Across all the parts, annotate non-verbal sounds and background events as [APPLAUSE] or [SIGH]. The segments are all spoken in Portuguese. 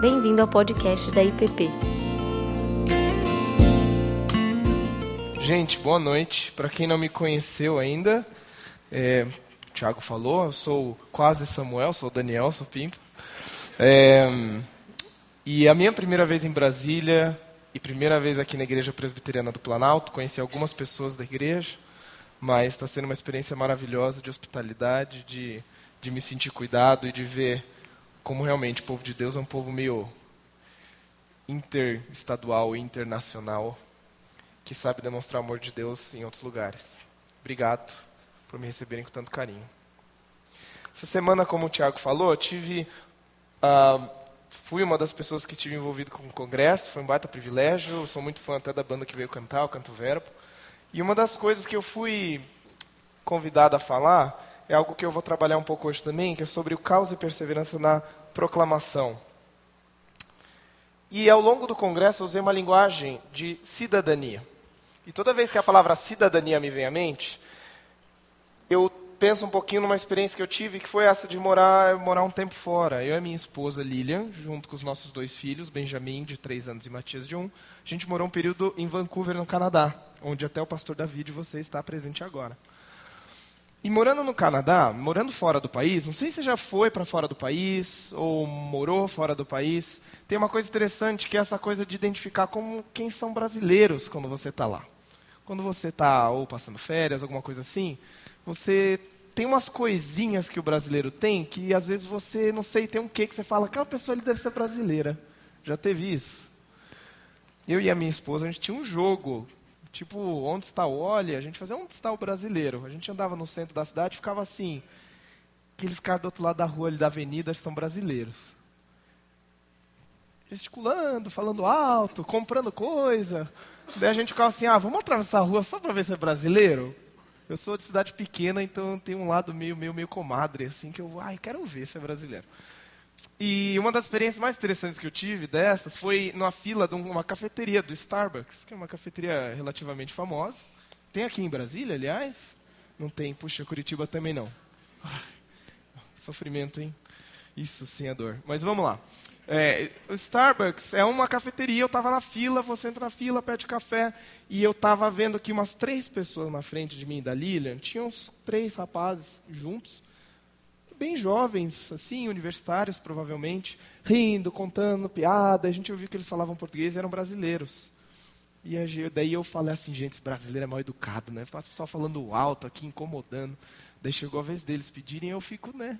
Bem-vindo ao podcast da IPP. Gente, boa noite. Para quem não me conheceu ainda, é, o Thiago falou, eu sou quase Samuel, sou Daniel, sou Pimpa. É, e a minha primeira vez em Brasília e primeira vez aqui na Igreja Presbiteriana do Planalto, conheci algumas pessoas da igreja, mas está sendo uma experiência maravilhosa de hospitalidade, de, de me sentir cuidado e de ver como realmente o povo de Deus é um povo meio interestadual e internacional que sabe demonstrar o amor de Deus em outros lugares. Obrigado por me receberem com tanto carinho. Essa semana, como o Tiago falou, tive, uh, fui uma das pessoas que estive envolvido com o congresso, foi um baita privilégio, sou muito fã até da banda que veio cantar, o Canto Verbo. E uma das coisas que eu fui convidado a falar é algo que eu vou trabalhar um pouco hoje também, que é sobre o caos e perseverança na proclamação. E ao longo do congresso eu usei uma linguagem de cidadania. E toda vez que a palavra cidadania me vem à mente, eu penso um pouquinho numa experiência que eu tive, que foi essa de morar, morar um tempo fora. Eu e minha esposa Lilian, junto com os nossos dois filhos, Benjamin, de três anos, e Matias, de um, a gente morou um período em Vancouver, no Canadá, onde até o pastor Davi de você está presente agora. E morando no Canadá, morando fora do país, não sei se você já foi para fora do país ou morou fora do país, tem uma coisa interessante que é essa coisa de identificar como quem são brasileiros quando você está lá. Quando você está ou passando férias, alguma coisa assim, você tem umas coisinhas que o brasileiro tem que às vezes você, não sei, tem um quê que você fala, aquela pessoa ele deve ser brasileira. Já teve isso? Eu e a minha esposa, a gente tinha um jogo, tipo, onde está o olha, a gente fazia onde está o brasileiro. A gente andava no centro da cidade e ficava assim, aqueles caras do outro lado da rua, ali da avenida, são brasileiros gesticulando, falando alto, comprando coisa. Daí a gente ficava assim, ah, vamos atravessar a rua só para ver se é brasileiro? Eu sou de cidade pequena, então tem um lado meio, meio, meio comadre, assim, que eu, ai, quero ver se é brasileiro. E uma das experiências mais interessantes que eu tive dessas foi numa fila de uma cafeteria do Starbucks, que é uma cafeteria relativamente famosa. Tem aqui em Brasília, aliás? Não tem. Puxa, Curitiba também não. Ai, [LAUGHS] sofrimento, hein? Isso sim é dor. Mas vamos lá. É, o Starbucks é uma cafeteria, eu estava na fila, você entra na fila, pede café, e eu estava vendo que umas três pessoas na frente de mim, da Lilian, tinham uns três rapazes juntos, bem jovens, assim, universitários provavelmente, rindo, contando piada, a gente ouviu que eles falavam português eram brasileiros. E daí eu falei assim, gente, esse brasileiro é mal educado, né? Faz o pessoal falando alto aqui, incomodando. Daí chegou a vez deles pedirem, eu fico, né,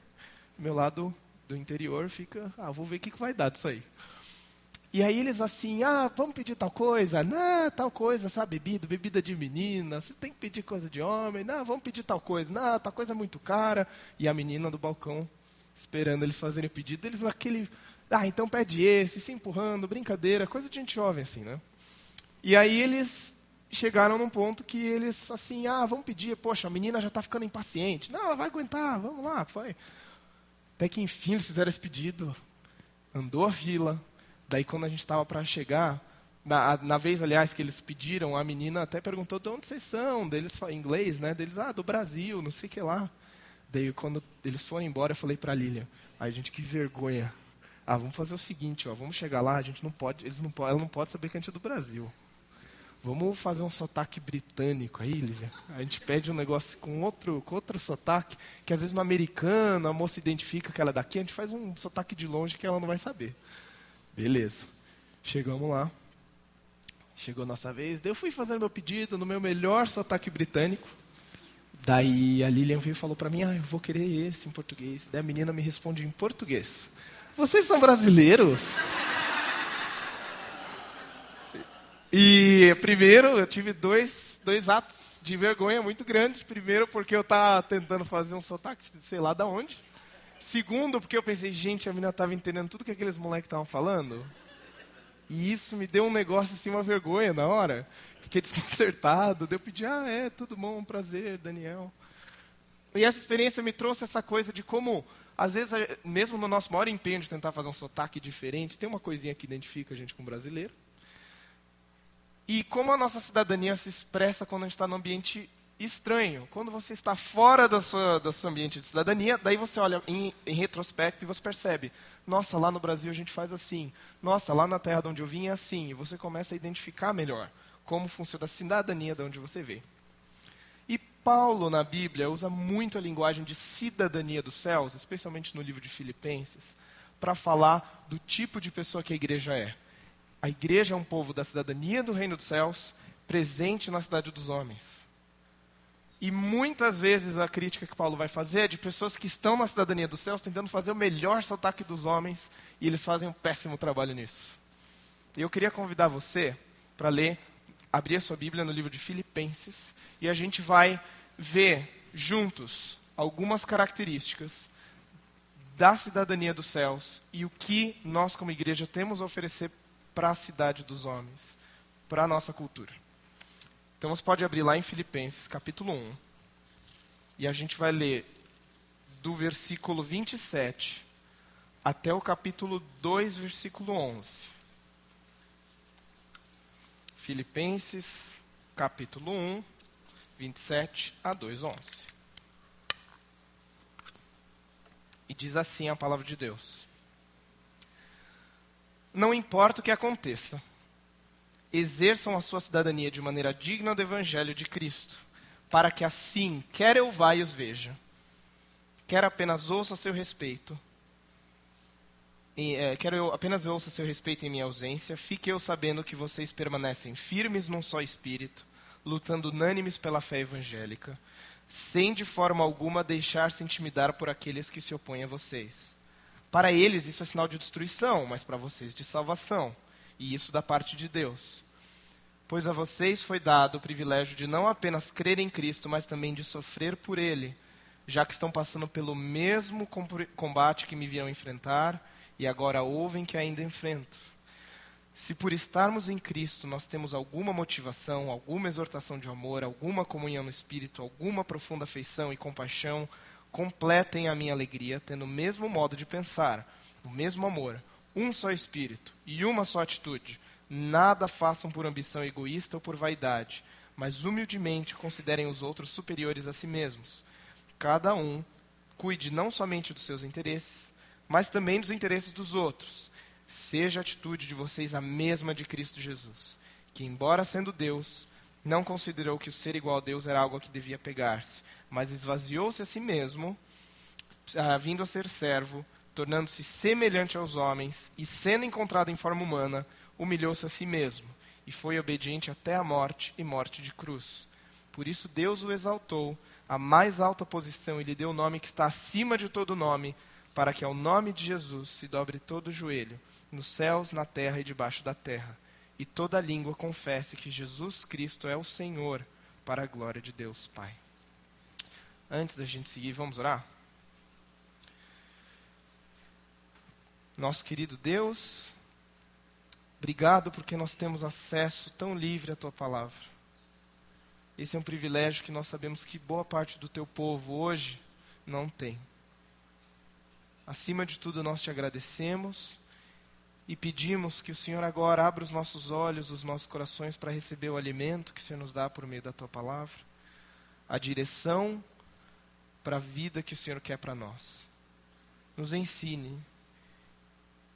meu lado do interior fica, ah, vou ver o que, que vai dar disso aí. E aí eles assim, ah, vamos pedir tal coisa? Não, tal coisa, sabe, bebida, bebida de menina, você tem que pedir coisa de homem, não, vamos pedir tal coisa, não, tal coisa é muito cara. E a menina do balcão, esperando eles fazerem o pedido, eles naquele, ah, então pede esse, se empurrando, brincadeira, coisa de gente jovem assim, né? E aí eles chegaram num ponto que eles assim, ah, vamos pedir, poxa, a menina já está ficando impaciente. Não, ela vai aguentar, vamos lá, foi. Até que enfim eles fizeram esse pedido, andou a fila. Daí quando a gente estava para chegar, na, na, vez, aliás, que eles pediram, a menina até perguntou de onde vocês são, deles em inglês, né? Deles, ah, do Brasil, não sei o que lá. Daí quando eles foram embora, eu falei para a Lilian, ai gente, que vergonha. Ah, vamos fazer o seguinte, ó, vamos chegar lá, a gente não pode, eles não, ela não pode saber que a gente é do Brasil. Vamos fazer um sotaque britânico aí, Lívia? A gente pede um negócio com outro, com outro sotaque, que às vezes no americano a moça identifica que ela é daqui, a gente faz um sotaque de longe que ela não vai saber. Beleza. Chegamos lá. Chegou nossa vez. Eu fui fazendo meu pedido no meu melhor sotaque britânico. Daí a Lilian veio e falou para mim, ah, eu vou querer esse em português. Daí a menina me responde em português. Vocês são brasileiros? E primeiro, eu tive dois, dois atos de vergonha muito grandes. Primeiro, porque eu estava tentando fazer um sotaque, sei lá de onde. Segundo, porque eu pensei, gente, a menina estava entendendo tudo que aqueles moleques estavam falando. E isso me deu um negócio assim, uma vergonha na hora. Fiquei [LAUGHS] desconcertado. Daí eu pedi, ah, é, tudo bom, prazer, Daniel. E essa experiência me trouxe essa coisa de como, às vezes, mesmo no nosso maior empenho de tentar fazer um sotaque diferente, tem uma coisinha que identifica a gente com brasileiro. E como a nossa cidadania se expressa quando a gente está no ambiente estranho. Quando você está fora da sua, do seu ambiente de cidadania, daí você olha em, em, retrospecto e você percebe: nossa, lá no Brasil a gente faz assim. Nossa, lá na terra de onde eu vim é assim. E você começa a identificar melhor como funciona a cidadania de onde você vê. E Paulo, na Bíblia, usa muito a linguagem de cidadania dos céus, especialmente no livro de Filipenses, para falar do tipo de pessoa que a igreja é. A igreja é um povo da cidadania do reino dos céus, presente na cidade dos homens. E muitas vezes a crítica que Paulo vai fazer é de pessoas que estão na cidadania dos céus tentando fazer o melhor sotaque dos homens e eles fazem um péssimo trabalho nisso. E eu queria convidar você para ler, abrir a sua Bíblia no livro de Filipenses e a gente vai ver juntos algumas características da cidadania dos céus e o que nós, como igreja, temos a oferecer para a cidade dos homens, para a nossa cultura. Então você pode abrir lá em Filipenses, capítulo 1, e a gente vai ler do versículo 27 até o capítulo 2, versículo 11. Filipenses, capítulo 1, 27 a 2, 11. E diz assim a palavra de Deus: Não importa o que aconteça, exerçam a sua cidadania de maneira digna do evangelho de Cristo, para que assim, quer eu vá e os veja, quer apenas ouça seu respeito, e, é, quer eu apenas ouça seu respeito em minha ausência, fique eu sabendo que vocês permanecem firmes num só espírito, lutando unânimes pela fé evangélica, sem de forma alguma deixar-se intimidar por aqueles que se opõem a vocês. Para eles isso é sinal de destruição, mas para vocês de salvação, e isso da parte de Deus. Pois a vocês foi dado o privilégio de não apenas crer em Cristo, mas também de sofrer por Ele, já que estão passando pelo mesmo combate que me viram enfrentar e agora ouvem que ainda enfrento. Se por estarmos em Cristo nós temos alguma motivação, alguma exortação de amor, alguma comunhão no Espírito, alguma profunda afeição e compaixão, completem a minha alegria, tendo o mesmo modo de pensar, o mesmo amor, um só Espírito e uma só atitude. Nada façam por ambição egoísta ou por vaidade, mas humildemente considerem os outros superiores a si mesmos. Cada um cuide não somente dos seus interesses, mas também dos interesses dos outros seja a atitude de vocês a mesma de Cristo Jesus, que, embora sendo Deus, não considerou que o ser igual a Deus era algo a que devia pegar-se, mas esvaziou-se a si mesmo, ah, vindo a ser servo, tornando-se semelhante aos homens, e sendo encontrado em forma humana, humilhou-se a si mesmo, e foi obediente até a morte e morte de cruz. Por isso Deus o exaltou à mais alta posição e lhe deu o nome que está acima de todo nome, para que ao nome de Jesus se dobre todo o joelho, nos céus, na terra e debaixo da terra, e toda língua confesse que Jesus Cristo é o Senhor, para a glória de Deus Pai. Antes da gente seguir, vamos orar? Nosso querido Deus, obrigado porque nós temos acesso tão livre à tua palavra. Esse é um privilégio que nós sabemos que boa parte do teu povo hoje não tem. Acima de tudo, nós te agradecemos e pedimos que o Senhor agora abra os nossos olhos, os nossos corações para receber o alimento que o Senhor nos dá por meio da tua palavra, a direção para a vida que o Senhor quer para nós. Nos ensine,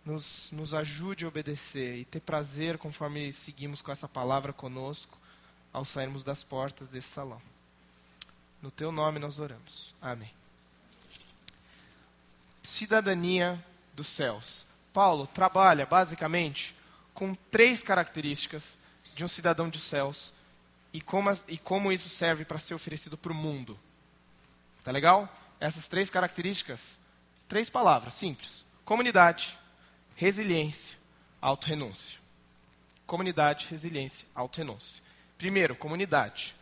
nos, nos ajude a obedecer e ter prazer conforme seguimos com essa palavra conosco ao sairmos das portas desse salão. No teu nome nós oramos. Amém cidadania dos céus. Paulo trabalha basicamente com três características de um cidadão dos céus e como, e como isso serve para ser oferecido para o mundo. Tá legal? Essas três características, três palavras simples: comunidade, resiliência, auto-renúncio. Comunidade, resiliência, auto-renúncio. Primeiro, comunidade.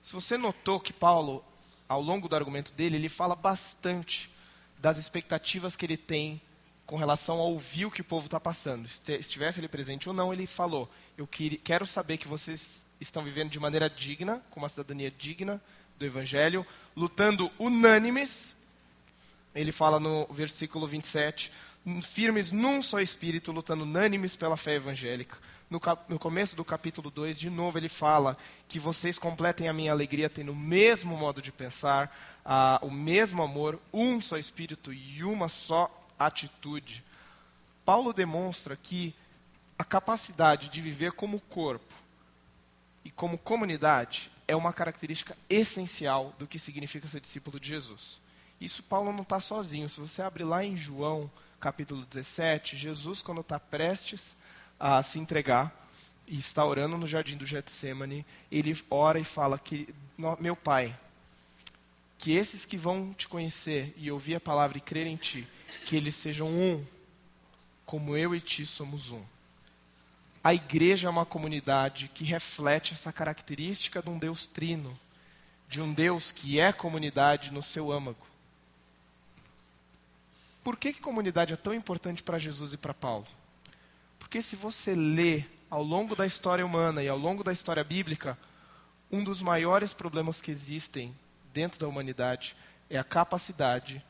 Se você notou que Paulo, ao longo do argumento dele, ele fala bastante das expectativas que ele tem com relação a ouvir o que o povo está passando. Estivesse ele presente ou não, ele falou: Eu quero saber que vocês estão vivendo de maneira digna, com uma cidadania digna do Evangelho, lutando unânimes. Ele fala no versículo 27, firmes num só espírito, lutando unânimes pela fé evangélica. No, cap, no, começo do capítulo 2, de novo, ele fala que vocês completem a minha alegria tendo o mesmo modo de pensar, a, o mesmo amor, um só espírito e uma só atitude. Paulo demonstra que a capacidade de viver como corpo e como comunidade é uma característica essencial do que significa ser discípulo de Jesus. Isso Paulo não está sozinho. Se você abrir lá em João, capítulo 17, Jesus, quando está prestes a se entregar e está orando no jardim do Getsemane, ele ora e fala que, meu Pai, que esses que vão te conhecer e ouvir a palavra e crer em ti, que eles sejam um, como eu e ti somos um. A igreja é uma comunidade que reflete essa característica de um Deus trino, de um Deus que é comunidade no seu âmago. Por que, que comunidade é tão importante para Jesus e para Paulo? Porque se você lê ao longo da história humana e ao longo da história bíblica, um dos maiores problemas que existem dentro da humanidade é a capacidade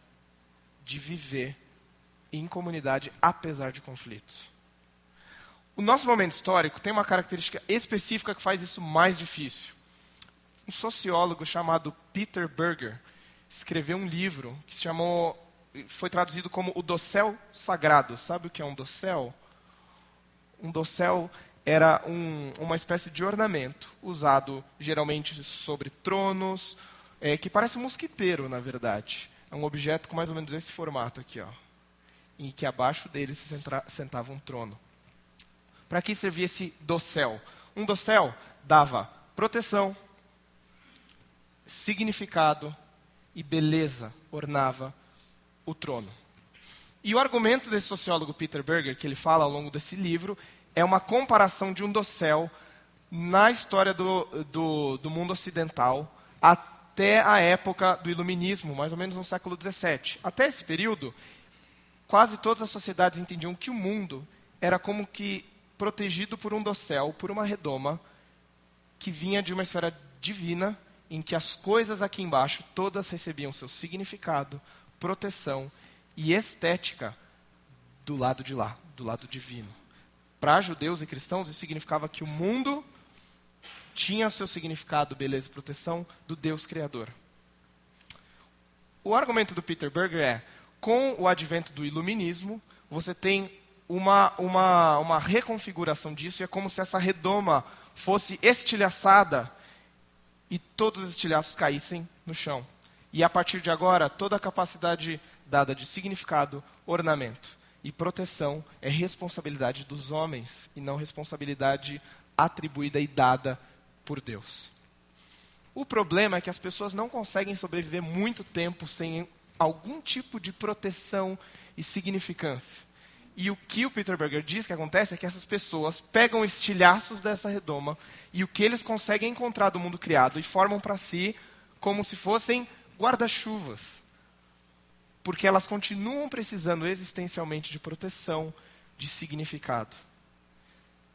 de viver em comunidade apesar de conflitos. O nosso momento histórico tem uma característica específica que faz isso mais difícil. Um sociólogo chamado Peter Berger escreveu um livro que se chamou, foi traduzido como o dossel sagrado. Sabe o que é um dossel? Um dossel era um, uma espécie de ornamento usado geralmente sobre tronos, é, que parece um mosquiteiro, na verdade. É um objeto com mais ou menos esse formato aqui, ó, em que abaixo dele se sentava um trono. Para que servia esse dossel? Um dossel dava proteção, significado e beleza, ornava o trono. E o argumento desse sociólogo Peter Berger, que ele fala ao longo desse livro, é uma comparação de um dossel na história do, do, do mundo ocidental até a época do iluminismo, mais ou menos no século XVII. Até esse período, quase todas as sociedades entendiam que o mundo era como que protegido por um dossel, por uma redoma, que vinha de uma esfera divina, em que as coisas aqui embaixo todas recebiam seu significado, proteção e estética do lado de lá, do lado divino. Para judeus e cristãos, isso significava que o mundo tinha seu significado, beleza e proteção do Deus Criador. O argumento do Peter Berger é: com o advento do iluminismo, você tem uma, uma, uma reconfiguração disso, e é como se essa redoma fosse estilhaçada e todos os estilhaços caíssem no chão. E a partir de agora, toda a capacidade dada de significado, ornamento e proteção é responsabilidade dos homens e não responsabilidade atribuída e dada por Deus. O problema é que as pessoas não conseguem sobreviver muito tempo sem algum tipo de proteção e significância. E o que o Peter Berger diz que acontece é que essas pessoas pegam estilhaços dessa redoma e o que eles conseguem encontrar do mundo criado e formam para si como se fossem guarda-chuvas. Porque elas continuam precisando existencialmente de proteção, de significado.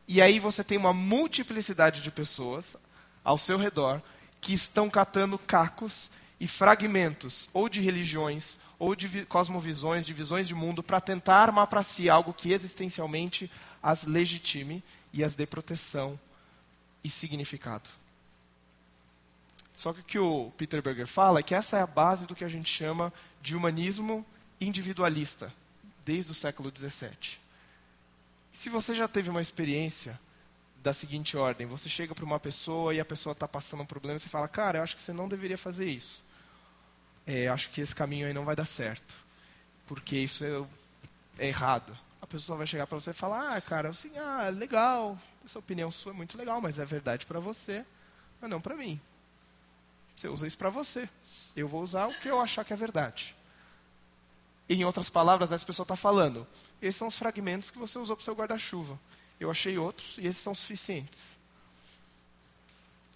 E aí você tem uma multiplicidade de pessoas ao seu redor que estão catando cacos e fragmentos, ou de religiões, ou de cosmovisões, de visões de mundo, para tentar armar para si algo que existencialmente as legitime e as dê proteção e significado. Só que o que o Peter Berger fala é que essa é a base do que a gente chama de humanismo individualista, desde o século XVII. Se você já teve uma experiência da seguinte ordem: você chega para uma pessoa e a pessoa está passando um problema e você fala, cara, eu acho que você não deveria fazer isso é, acho que esse caminho aí não vai dar certo, porque isso é, é errado. A pessoa vai chegar para você e falar, ah, cara, assim, ah, legal, essa opinião sua é muito legal, mas é verdade para você, mas não para mim. Você usa isso para você. Eu vou usar o que eu achar que é verdade. Em outras palavras, essa pessoa está falando, esses são os fragmentos que você usou para o seu guarda-chuva. Eu achei outros e esses são suficientes.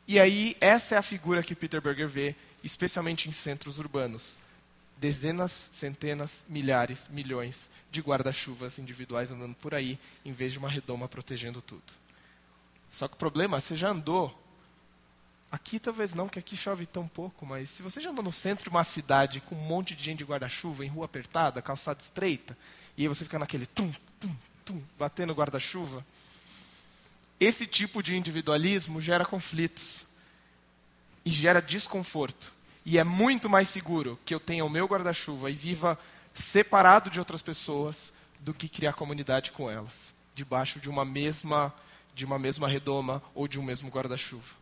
E aí, essa é a figura que Peter Berger vê especialmente em centros urbanos. Dezenas, centenas, milhares, milhões de guarda-chuvas individuais andando por aí, em vez de uma redoma protegendo tudo. Só que o problema, você já andou Aqui talvez não, porque aqui chove tão pouco, mas se você já andou no centro de uma cidade com um monte de gente de guarda-chuva, em rua apertada, calçada estreita, e aí você fica naquele tum, tum, tum, batendo guarda-chuva, esse tipo de individualismo gera conflitos e gera desconforto. E é muito mais seguro que eu tenha o meu guarda-chuva e viva separado de outras pessoas do que criar comunidade com elas, debaixo de uma mesma de uma mesma redoma ou de um mesmo guarda-chuva.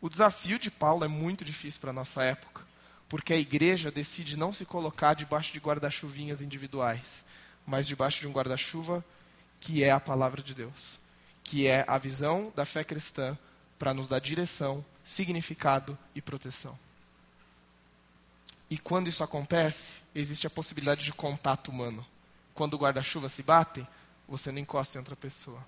O desafio de Paulo é muito difícil para a nossa época, porque a igreja decide não se colocar debaixo de guarda-chuvinhas individuais, mas debaixo de um guarda-chuva que é a palavra de Deus, que é a visão da fé cristã para nos dar direção, significado e proteção. E quando isso acontece, existe a possibilidade de contato humano. Quando o guarda-chuva se bate, você não encosta em outra pessoa.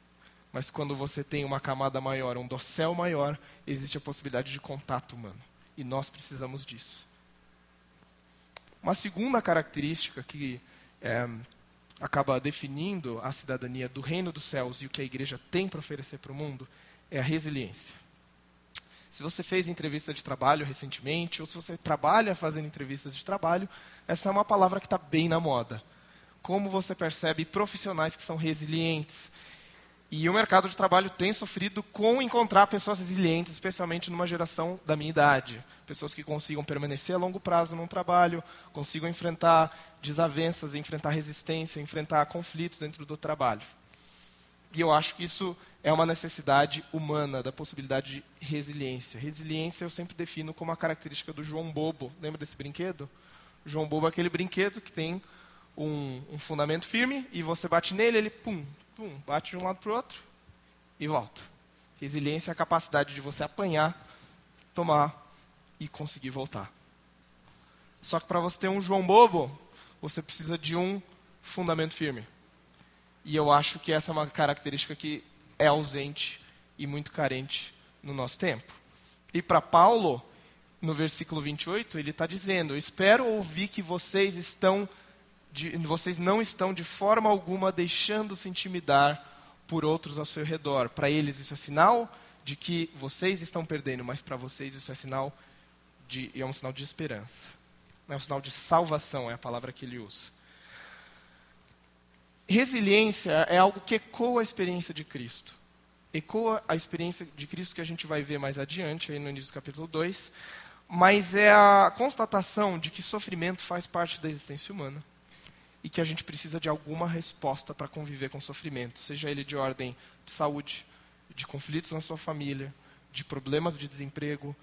Mas quando você tem uma camada maior, um dossel maior, existe a possibilidade de contato humano. E nós precisamos disso. Uma segunda característica que é, acaba definindo a cidadania do reino dos céus e o que a igreja tem para oferecer para o mundo é a resiliência. Se você fez entrevista de trabalho recentemente, ou se você trabalha fazendo entrevistas de trabalho, essa é uma palavra que está bem na moda. Como você percebe profissionais que são resilientes, e o mercado de trabalho tem sofrido com encontrar pessoas resilientes, especialmente numa geração da minha idade. Pessoas que consigam permanecer a longo prazo num trabalho, consigam enfrentar desavenças, enfrentar resistência, enfrentar conflitos dentro do trabalho. E eu acho que isso é uma necessidade humana, da possibilidade de resiliência. Resiliência eu sempre defino como a característica do João Bobo. Lembra desse brinquedo? O João Bobo é aquele brinquedo que tem um, um fundamento firme e você bate nele, ele pum, pum, bate de um lado para o outro e volta. Resiliência é a capacidade de você apanhar, tomar e conseguir voltar. Só que para você ter um João Bobo, você precisa de um fundamento firme. E eu acho que essa é uma característica que é ausente e muito carente no nosso tempo. E para Paulo, no versículo 28, ele está dizendo: Espero ouvir que vocês estão de, vocês não estão de forma alguma deixando-se intimidar por outros ao seu redor. Para eles isso é sinal de que vocês estão perdendo, mas para vocês isso é sinal de é um sinal de esperança. É um sinal de salvação, é a palavra que ele usa. Resiliência é algo que ecoa a experiência de Cristo. Ecoa a experiência de Cristo que a gente vai ver mais adiante, aí no início do capítulo 2. Mas é a constatação de que sofrimento faz parte da existência humana e que a gente precisa de alguma resposta para conviver com o sofrimento, seja ele de ordem de saúde, de conflitos na sua família, de problemas de desemprego,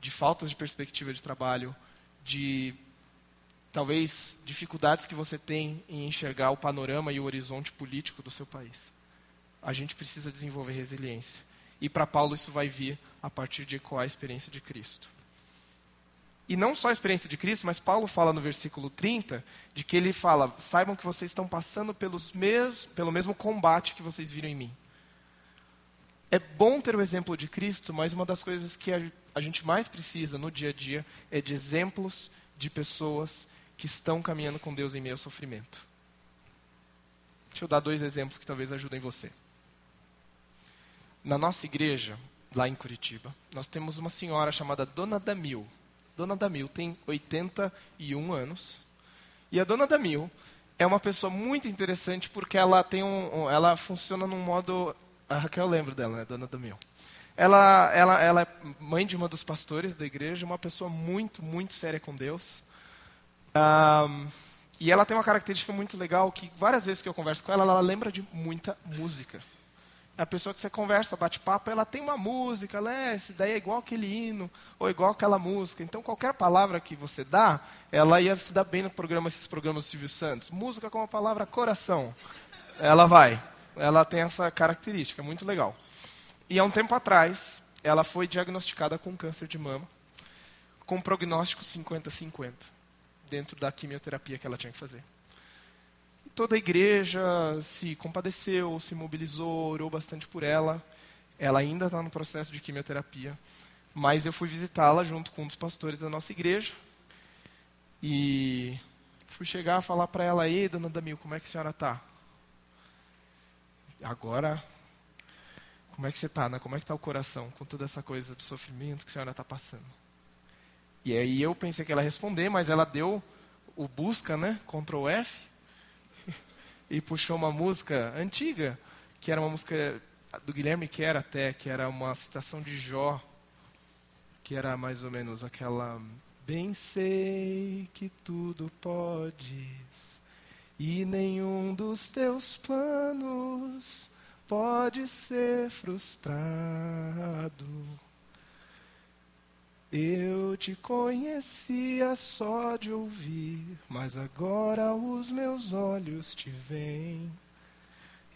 de faltas de perspectiva de trabalho, de talvez dificuldades que você tem em enxergar o panorama e o horizonte político do seu país. A gente precisa desenvolver resiliência. E para Paulo isso vai vir a partir de ecoar a experiência de Cristo. E não só a experiência de Cristo, mas Paulo fala no versículo 30 de que ele fala: saibam que vocês estão passando pelos mesmos, pelo mesmo combate que vocês viram em mim. É bom ter o exemplo de Cristo, mas uma das coisas que a, a gente mais precisa no dia a dia é de exemplos de pessoas que estão caminhando com Deus em meio ao sofrimento. Deixa eu dar dois exemplos que talvez ajudem você. Na nossa igreja, lá em Curitiba, nós temos uma senhora chamada Dona Damil. Dona Damil tem 81 anos. E a Dona Damil é uma pessoa muito interessante porque ela tem um, ela funciona num modo, a Raquel lembra dela, né, Dona Damil. Ela, ela, ela é mãe de uma dos pastores da igreja, uma pessoa muito, muito séria com Deus. Um, e ela tem uma característica muito legal que várias vezes que eu converso com ela, ela lembra de muita música a pessoa que você conversa, bate papo, ela tem uma música, ela é, essa ideia é igual aquele hino, ou igual aquela música. Então, qualquer palavra que você dá, ela ia se dar bem no programa, esses programas do Silvio Santos. Música com a palavra coração. Ela vai. Ela tem essa característica, muito legal. E há um tempo atrás, ela foi diagnosticada com câncer de mama, com prognóstico 50-50, dentro da quimioterapia que ela tinha que fazer toda a igreja se compadeceu, se mobilizou, orou bastante por ela. Ela ainda está no processo de quimioterapia. Mas eu fui visitá-la junto com um dos pastores da nossa igreja. E fui chegar a falar para ela aí, dona Damil, como é que a senhora está? Agora, Como é que você está, né? Como é que está o coração com toda essa coisa do sofrimento que a senhora está passando? E aí eu pensei que ela ia responder, mas ela deu o busca, né? Ctrl F e puxou uma música antiga, que era uma música do Guilherme Quer até, que era uma citação de Jó, que era mais ou menos aquela Bem sei que tudo podes e nenhum dos teus planos pode ser frustrado. Eu te conhecia só de ouvir, mas agora os meus olhos te veem.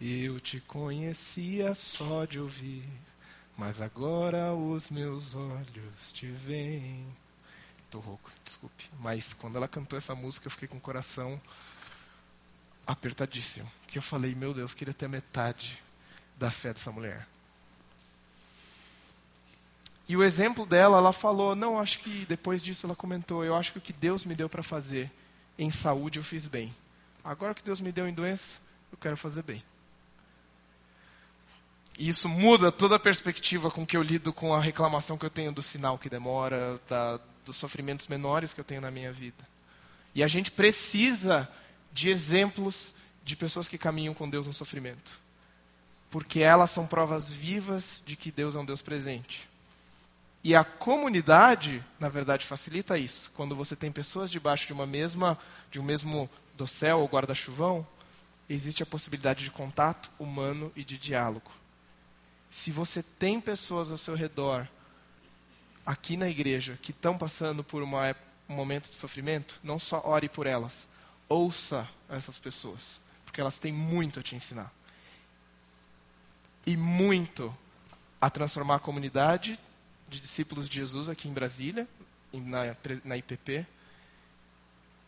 Eu te conhecia só de ouvir, mas agora os meus olhos te veem. Tô rouco, desculpe. Mas quando ela cantou essa música, eu fiquei com o coração apertadíssimo. Que eu falei, meu Deus, queria ter metade da fé dessa mulher. E o exemplo dela, ela falou: Não, acho que depois disso ela comentou: Eu acho que o que Deus me deu para fazer em saúde eu fiz bem. Agora que Deus me deu em doença, eu quero fazer bem. E isso muda toda a perspectiva com que eu lido com a reclamação que eu tenho do sinal que demora, da, dos sofrimentos menores que eu tenho na minha vida. E a gente precisa de exemplos de pessoas que caminham com Deus no sofrimento. Porque elas são provas vivas de que Deus é um Deus presente. E a comunidade, na verdade, facilita isso. Quando você tem pessoas debaixo de uma mesma, de um mesmo dossel ou guarda-chuvão, existe a possibilidade de contato humano e de diálogo. Se você tem pessoas ao seu redor aqui na igreja que estão passando por uma, um momento de sofrimento, não só ore por elas, ouça essas pessoas, porque elas têm muito a te ensinar. E muito a transformar a comunidade de discípulos de Jesus aqui em Brasília, na, na IPP.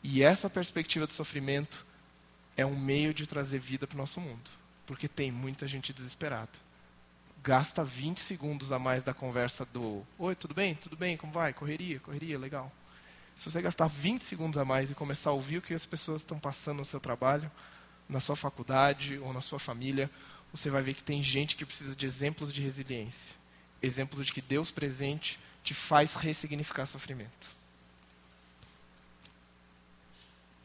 E essa perspectiva de sofrimento é um meio de trazer vida para o nosso mundo, porque tem muita gente desesperada gasta 20 segundos a mais da conversa do Oi, tudo bem? Tudo bem? Como vai? Correria, correria, legal. Se você gastar 20 segundos a mais e começar a ouvir o que as pessoas estão passando no seu trabalho, na sua faculdade ou na sua família, você vai ver que tem gente que precisa de exemplos de resiliência. Exemplos de que Deus presente te faz ressignificar sofrimento.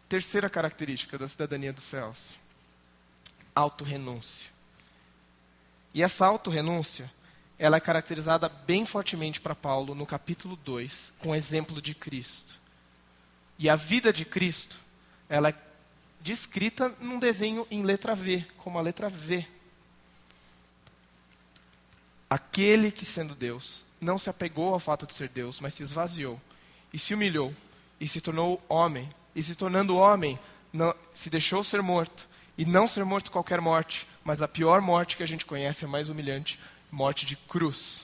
Terceira característica da cidadania dos céus: autorrenúncia. E essa autorrenúncia, ela é caracterizada bem fortemente para Paulo no capítulo 2, com o exemplo de Cristo. E a vida de Cristo, ela é descrita num desenho em letra V, como a letra V. Aquele que, sendo Deus, não se apegou ao fato de ser Deus, mas se esvaziou, e se humilhou, e se tornou homem, e se tornando homem, não, se deixou ser morto, e não ser morto qualquer morte, mas a pior morte que a gente conhece é mais humilhante morte de cruz.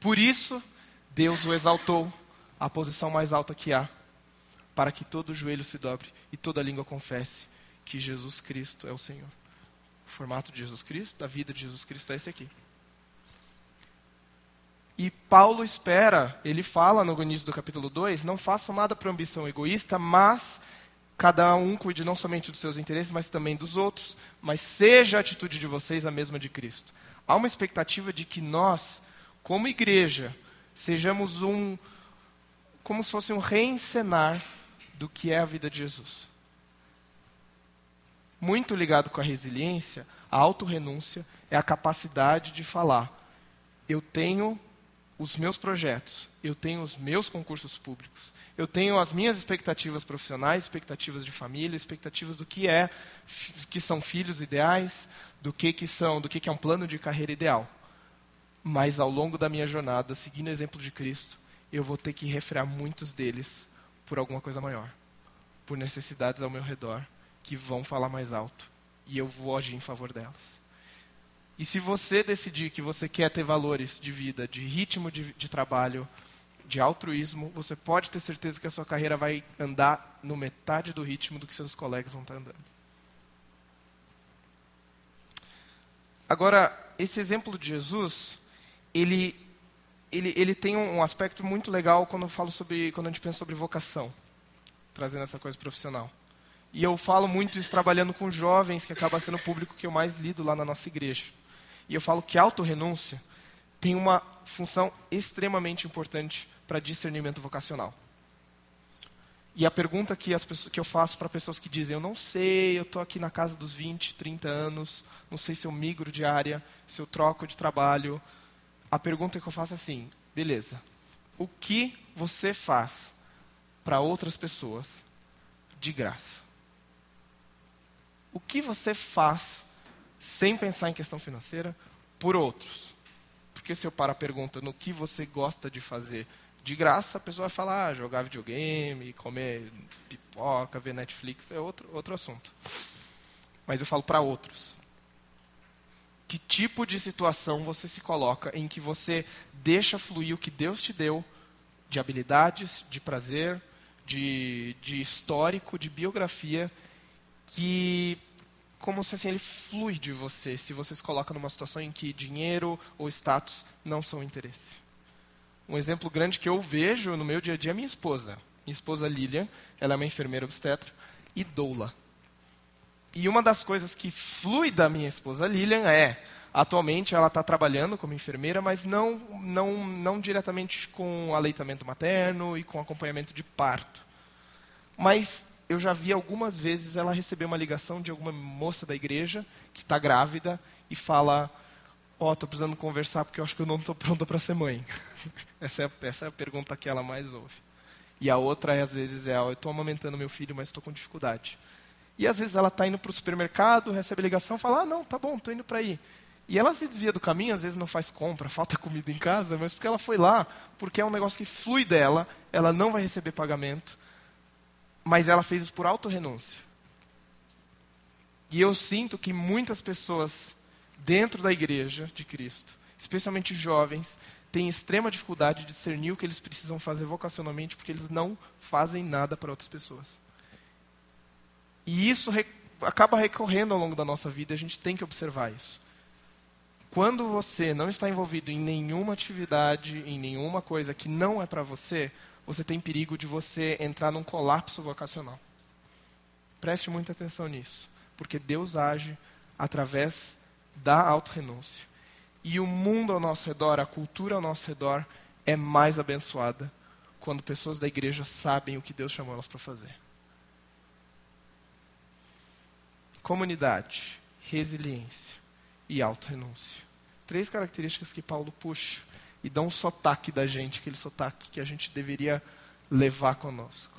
Por isso, Deus o exaltou à posição mais alta que há, para que todo joelho se dobre e toda língua confesse que Jesus Cristo é o Senhor. O formato de Jesus Cristo, da vida de Jesus Cristo é esse aqui. E Paulo espera, ele fala no início do capítulo 2, não façam nada por ambição egoísta, mas cada um cuide não somente dos seus interesses, mas também dos outros, mas seja a atitude de vocês a mesma de Cristo. Há uma expectativa de que nós, como igreja, sejamos um como se fosse um reencenar do que é a vida de Jesus. Muito ligado com a resiliência, a autorrenúncia é a capacidade de falar: eu tenho os meus projetos, eu tenho os meus concursos públicos, eu tenho as minhas expectativas profissionais, expectativas de família, expectativas do que é que são filhos ideais, do que que são, do que que é um plano de carreira ideal. Mas ao longo da minha jornada, seguindo o exemplo de Cristo, eu vou ter que refrear muitos deles por alguma coisa maior, por necessidades ao meu redor que vão falar mais alto, e eu vou agir em favor delas. E se você decidir que você quer ter valores de vida, de ritmo de, de trabalho, de altruísmo, você pode ter certeza que a sua carreira vai andar no metade do ritmo do que seus colegas vão estar andando. Agora, esse exemplo de Jesus, ele, ele, ele tem um aspecto muito legal quando eu falo sobre, quando a gente pensa sobre vocação, trazendo essa coisa profissional. E eu falo muito isso trabalhando com jovens, que acaba sendo o público que eu mais lido lá na nossa igreja. E eu falo que autorrenúncia tem uma função extremamente importante para discernimento vocacional. E a pergunta que, as pessoas, que eu faço para pessoas que dizem, eu não sei, eu estou aqui na casa dos 20, 30 anos, não sei se eu migro de área, se eu troco de trabalho. A pergunta que eu faço é assim, beleza, o que você faz para outras pessoas de graça? O que você faz sem pensar em questão financeira por outros? Porque se eu paro a pergunta no que você gosta de fazer de graça, a pessoa vai falar ah, jogar videogame, comer pipoca, ver Netflix, é outro, outro assunto. Mas eu falo para outros. Que tipo de situação você se coloca em que você deixa fluir o que Deus te deu de habilidades, de prazer, de, de histórico, de biografia, que como se assim, ele flui de você, se você se coloca numa situação em que dinheiro ou status não são interesse. Um exemplo grande que eu vejo no meu dia a dia é minha esposa. Minha esposa Lilian, ela é uma enfermeira obstetra e doula. E uma das coisas que flui da minha esposa Lilian é, atualmente ela está trabalhando como enfermeira, mas não, não, não diretamente com aleitamento materno e com acompanhamento de parto. Mas eu já vi algumas vezes ela receber uma ligação de alguma moça da igreja que está grávida e fala: Ó, oh, estou precisando conversar porque eu acho que eu não estou pronta para ser mãe. [LAUGHS] essa, é, essa é a pergunta que ela mais ouve. E a outra, é, às vezes, é: oh, eu estou amamentando meu filho, mas estou com dificuldade. E às vezes ela está indo para o supermercado, recebe ligação, fala: ah, não, tá bom, estou indo para aí. E ela se desvia do caminho, às vezes não faz compra, falta comida em casa, mas porque ela foi lá, porque é um negócio que flui dela, ela não vai receber pagamento, mas ela fez isso por autorrenúncia. E eu sinto que muitas pessoas dentro da igreja de Cristo, especialmente jovens, têm extrema dificuldade de discernir o que eles precisam fazer vocacionalmente, porque eles não fazem nada para outras pessoas. E isso re acaba recorrendo ao longo da nossa vida, a gente tem que observar isso. Quando você não está envolvido em nenhuma atividade, em nenhuma coisa que não é para você, você tem perigo de você entrar num colapso vocacional. Preste muita atenção nisso, porque Deus age através da auto-renúncia. E o mundo ao nosso redor, a cultura ao nosso redor, é mais abençoada quando pessoas da igreja sabem o que Deus chamou elas para fazer. Comunidade, resiliência e auto-renúncia. Três características que Paulo puxa e dá um sotaque da gente, aquele sotaque que a gente deveria levar conosco.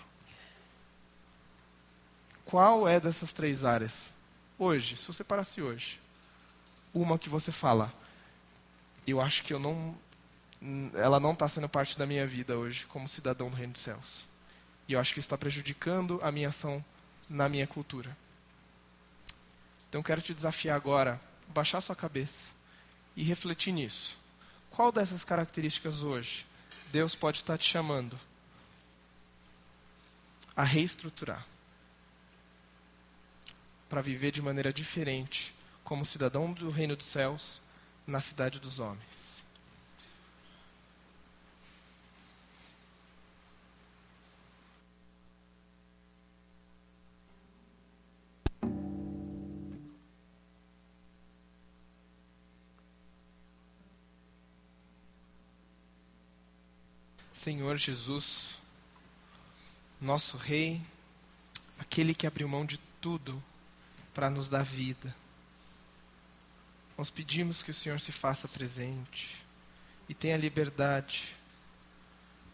Qual é dessas três áreas? Hoje, se você parasse hoje, uma que você fala, eu acho que eu não, ela não está sendo parte da minha vida hoje como cidadão do reino dos céus. E eu acho que isso está prejudicando a minha ação na minha cultura. Então quero te desafiar agora, baixar sua cabeça e refletir nisso. Qual dessas características hoje Deus pode estar te chamando a reestruturar? Para viver de maneira diferente como cidadão do reino dos céus na cidade dos homens. Senhor Jesus, nosso Rei, aquele que abriu mão de tudo para nos dar vida. Nós pedimos que o Senhor se faça presente e tenha liberdade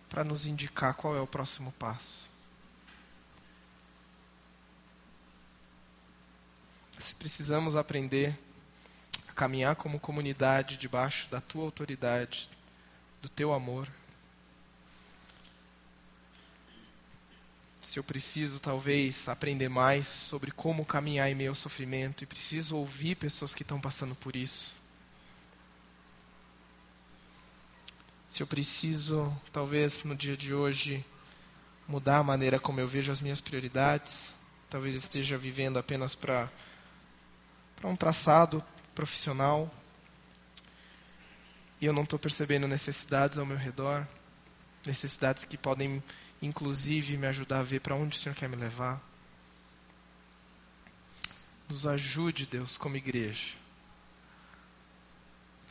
para nos indicar qual é o próximo passo. Se precisamos aprender a caminhar como comunidade debaixo da tua autoridade, do teu amor. Se eu preciso talvez aprender mais sobre como caminhar em meio ao sofrimento e preciso ouvir pessoas que estão passando por isso. Se eu preciso, talvez no dia de hoje, mudar a maneira como eu vejo as minhas prioridades, talvez esteja vivendo apenas para para um traçado profissional e eu não estou percebendo necessidades ao meu redor, necessidades que podem inclusive me ajudar a ver para onde o Senhor quer me levar. Nos ajude, Deus, como igreja,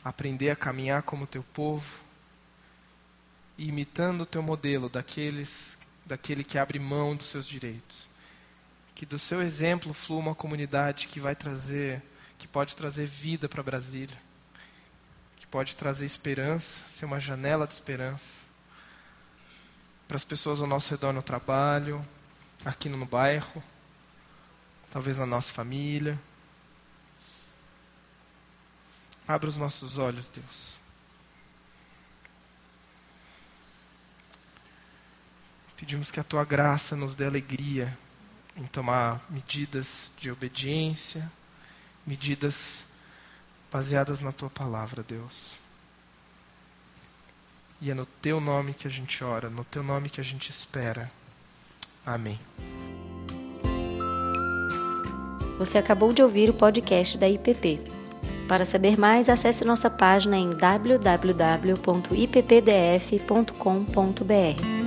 aprender a caminhar como teu povo, imitando o teu modelo daqueles, daquele que abre mão dos seus direitos. Que do seu exemplo flua uma comunidade que vai trazer, que pode trazer vida para Brasília, que pode trazer esperança, ser uma janela de esperança para as pessoas ao nosso redor no trabalho, aqui no bairro, talvez na nossa família. Abra os nossos olhos, Deus. Pedimos que a tua graça nos dê alegria em tomar medidas de obediência, medidas baseadas na tua palavra, Deus. E é no teu nome que a gente ora, no teu nome que a gente espera. Amém. Você acabou de ouvir o podcast da IPP. Para saber mais, acesse nossa página em www.ippdf.com.br.